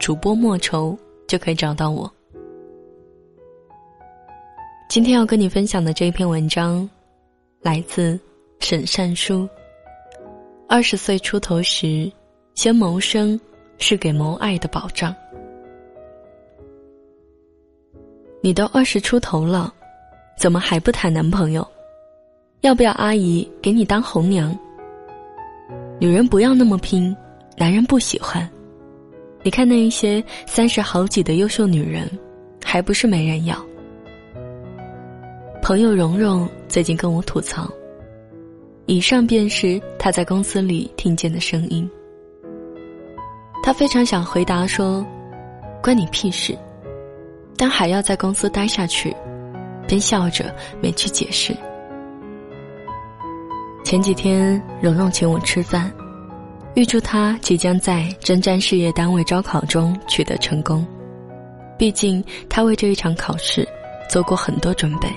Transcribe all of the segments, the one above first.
主播莫愁就可以找到我。今天要跟你分享的这一篇文章，来自沈善书。二十岁出头时，先谋生是给谋爱的保障。你都二十出头了，怎么还不谈男朋友？要不要阿姨给你当红娘？女人不要那么拼，男人不喜欢。你看那一些三十好几的优秀女人，还不是没人要？朋友蓉蓉最近跟我吐槽，以上便是她在公司里听见的声音。她非常想回答说：“关你屁事！”但还要在公司待下去，便笑着没去解释。前几天蓉蓉请我吃饭。预祝他即将在征战事业单位招考中取得成功，毕竟他为这一场考试做过很多准备。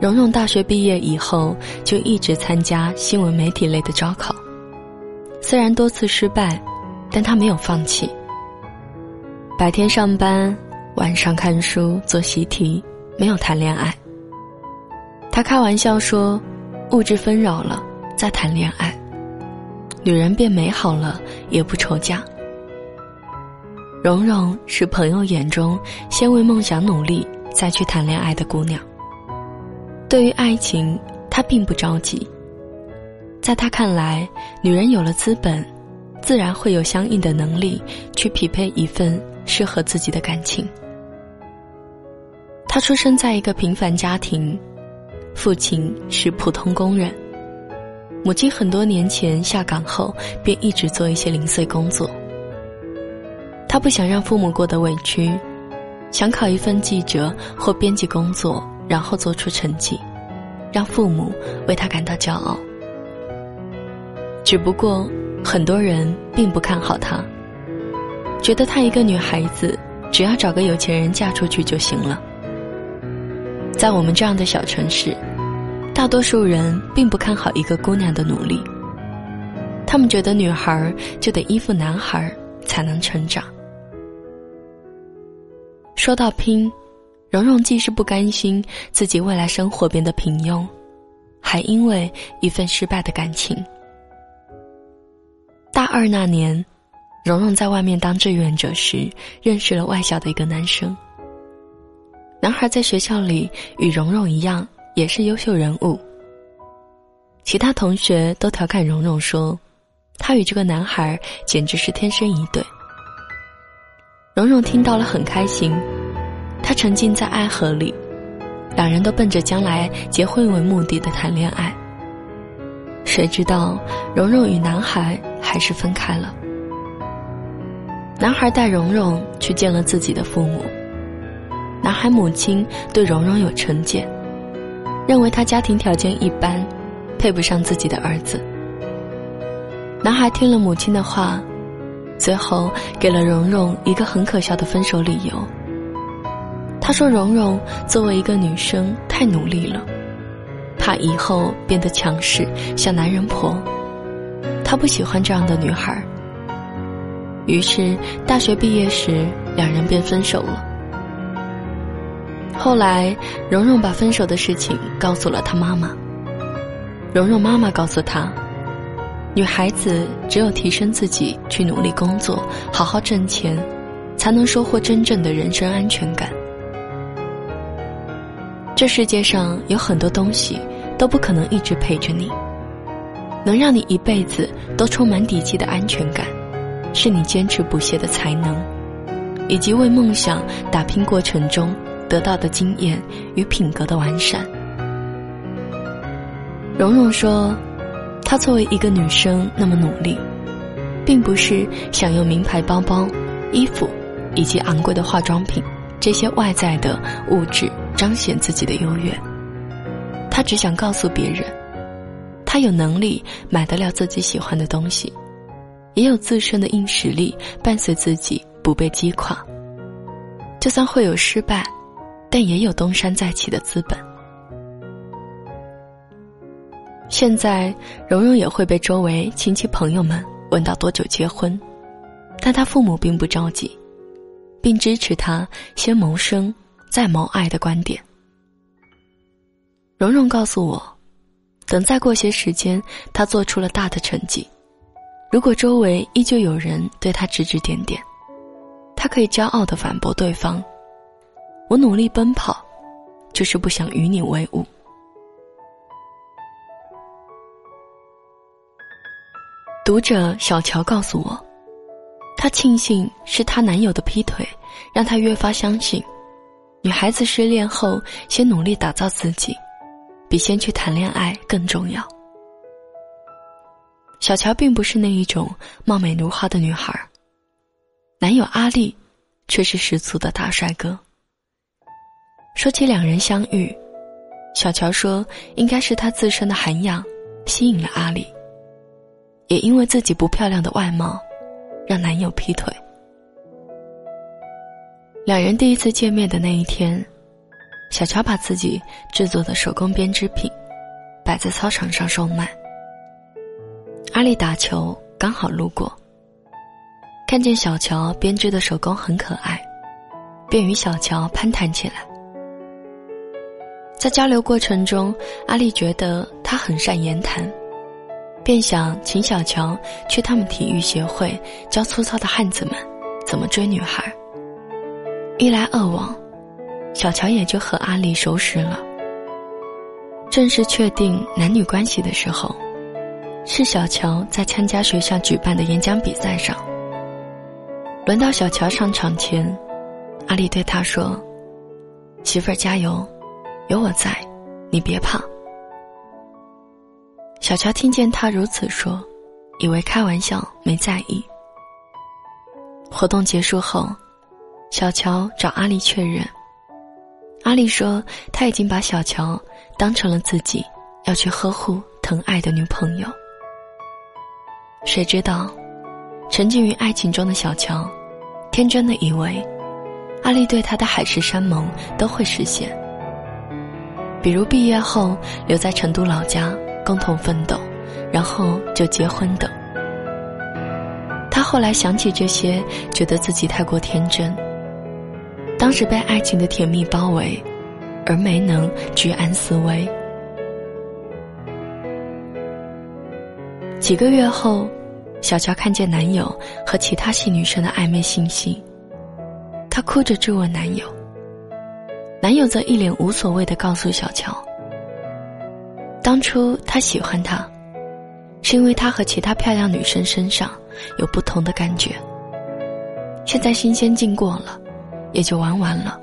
蓉蓉大学毕业以后就一直参加新闻媒体类的招考，虽然多次失败，但他没有放弃。白天上班，晚上看书做习题，没有谈恋爱。他开玩笑说：“物质纷扰了，再谈恋爱。”女人变美好了，也不愁嫁。蓉蓉是朋友眼中先为梦想努力，再去谈恋爱的姑娘。对于爱情，她并不着急。在她看来，女人有了资本，自然会有相应的能力去匹配一份适合自己的感情。她出生在一个平凡家庭，父亲是普通工人。母亲很多年前下岗后，便一直做一些零碎工作。他不想让父母过得委屈，想考一份记者或编辑工作，然后做出成绩，让父母为他感到骄傲。只不过，很多人并不看好他，觉得她一个女孩子，只要找个有钱人嫁出去就行了。在我们这样的小城市。大多数人并不看好一个姑娘的努力，他们觉得女孩就得依附男孩才能成长。说到拼，蓉蓉既是不甘心自己未来生活变得平庸，还因为一份失败的感情。大二那年，蓉蓉在外面当志愿者时，认识了外校的一个男生。男孩在学校里与蓉蓉一样。也是优秀人物。其他同学都调侃蓉蓉说：“她与这个男孩简直是天生一对。”蓉蓉听到了很开心，她沉浸在爱河里，两人都奔着将来结婚为目的的谈恋爱。谁知道蓉蓉与男孩还是分开了。男孩带蓉蓉去见了自己的父母，男孩母亲对蓉蓉有成见。认为他家庭条件一般，配不上自己的儿子。男孩听了母亲的话，最后给了蓉蓉一个很可笑的分手理由。他说：“蓉蓉作为一个女生太努力了，怕以后变得强势像男人婆，他不喜欢这样的女孩。”于是大学毕业时，两人便分手了。后来，蓉蓉把分手的事情告诉了她妈妈。蓉蓉妈妈告诉她，女孩子只有提升自己，去努力工作，好好挣钱，才能收获真正的人生安全感。这世界上有很多东西都不可能一直陪着你，能让你一辈子都充满底气的安全感，是你坚持不懈的才能，以及为梦想打拼过程中。得到的经验与品格的完善。蓉蓉说：“她作为一个女生那么努力，并不是想用名牌包包，衣服，以及昂贵的化妆品，这些外在的物质彰显自己的优越。她只想告诉别人，她有能力买得了自己喜欢的东西，也有自身的硬实力伴随自己不被击垮。就算会有失败，但也有东山再起的资本。现在，蓉蓉也会被周围亲戚朋友们问到多久结婚，但她父母并不着急，并支持她先谋生再谋爱的观点。蓉蓉告诉我，等再过些时间，她做出了大的成绩，如果周围依旧有人对她指指点点，她可以骄傲的反驳对方：“我努力奔跑，就是不想与你为伍。”读者小乔告诉我，她庆幸是她男友的劈腿，让她越发相信，女孩子失恋后先努力打造自己，比先去谈恋爱更重要。小乔并不是那一种貌美如花的女孩，男友阿丽却是十足的大帅哥。说起两人相遇，小乔说，应该是她自身的涵养吸引了阿丽。也因为自己不漂亮的外貌，让男友劈腿。两人第一次见面的那一天，小乔把自己制作的手工编织品摆在操场上售卖。阿丽打球刚好路过，看见小乔编织的手工很可爱，便与小乔攀谈起来。在交流过程中，阿丽觉得他很善言谈。便想请小乔去他们体育协会教粗糙的汉子们怎么追女孩。一来二往，小乔也就和阿丽熟识了。正式确定男女关系的时候，是小乔在参加学校举办的演讲比赛上。轮到小乔上场前，阿丽对他说：“媳妇儿加油，有我在，你别怕。”小乔听见他如此说，以为开玩笑，没在意。活动结束后，小乔找阿丽确认。阿丽说他已经把小乔当成了自己要去呵护、疼爱的女朋友。谁知道，沉浸于爱情中的小乔，天真的以为，阿丽对他的海誓山盟都会实现。比如毕业后留在成都老家。共同奋斗，然后就结婚等。他后来想起这些，觉得自己太过天真。当时被爱情的甜蜜包围，而没能居安思危。几个月后，小乔看见男友和其他系女生的暧昧信息，她哭着质问男友，男友则一脸无所谓的告诉小乔。当初他喜欢她，是因为他和其他漂亮女生身上有不同的感觉。现在新鲜劲过了，也就玩完了。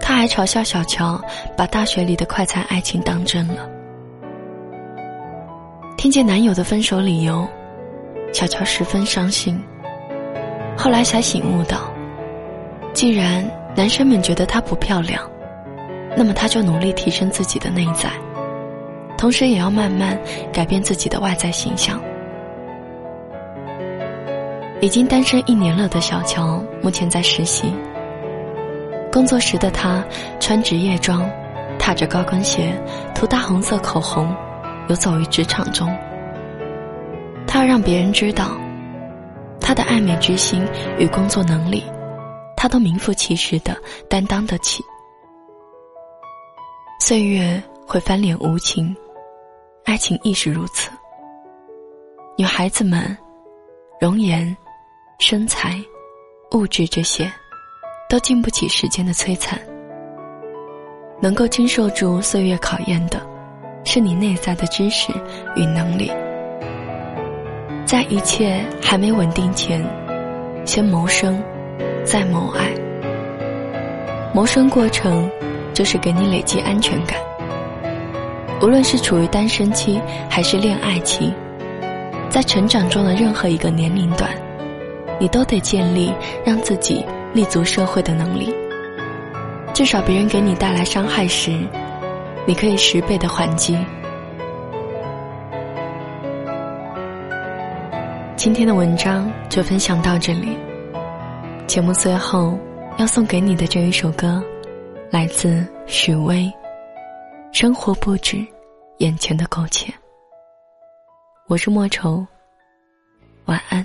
他还嘲笑小乔把大学里的快餐爱情当真了。听见男友的分手理由，小乔十分伤心。后来才醒悟到，既然男生们觉得她不漂亮，那么他就努力提升自己的内在。同时，也要慢慢改变自己的外在形象。已经单身一年了的小乔，目前在实习。工作时的她，穿职业装，踏着高跟鞋，涂大红色口红，游走于职场中。她要让别人知道，她的爱美之心与工作能力，他都名副其实的担当得起。岁月会翻脸无情。爱情亦是如此。女孩子们，容颜、身材、物质这些，都经不起时间的摧残。能够经受住岁月考验的，是你内在的知识与能力。在一切还没稳定前，先谋生，再谋爱。谋生过程，就是给你累积安全感。无论是处于单身期还是恋爱期，在成长中的任何一个年龄段，你都得建立让自己立足社会的能力。至少别人给你带来伤害时，你可以十倍的还击。今天的文章就分享到这里。节目最后要送给你的这一首歌，来自许巍。生活不止眼前的苟且。我是莫愁，晚安。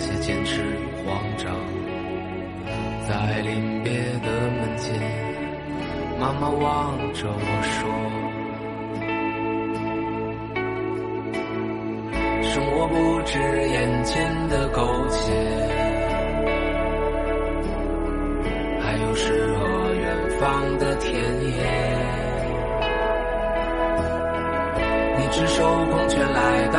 那些坚持与慌张，在临别的门前，妈妈望着我说：“生活不止眼前的苟且，还有诗和远。”方的田野，你赤手空拳来到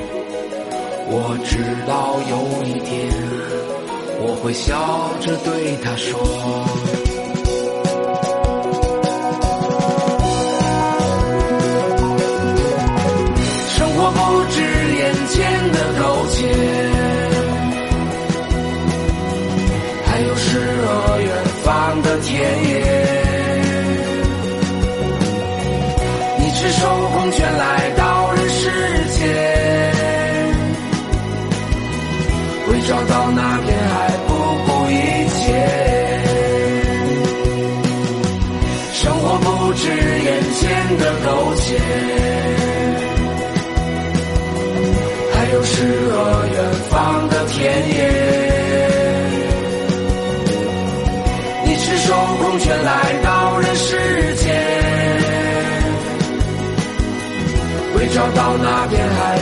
我知道有一天，我会笑着对他说：生活不止眼前的苟且，是眼前的苟且，还有诗和远方的田野。你赤手空拳来到人世间，为找到那片海。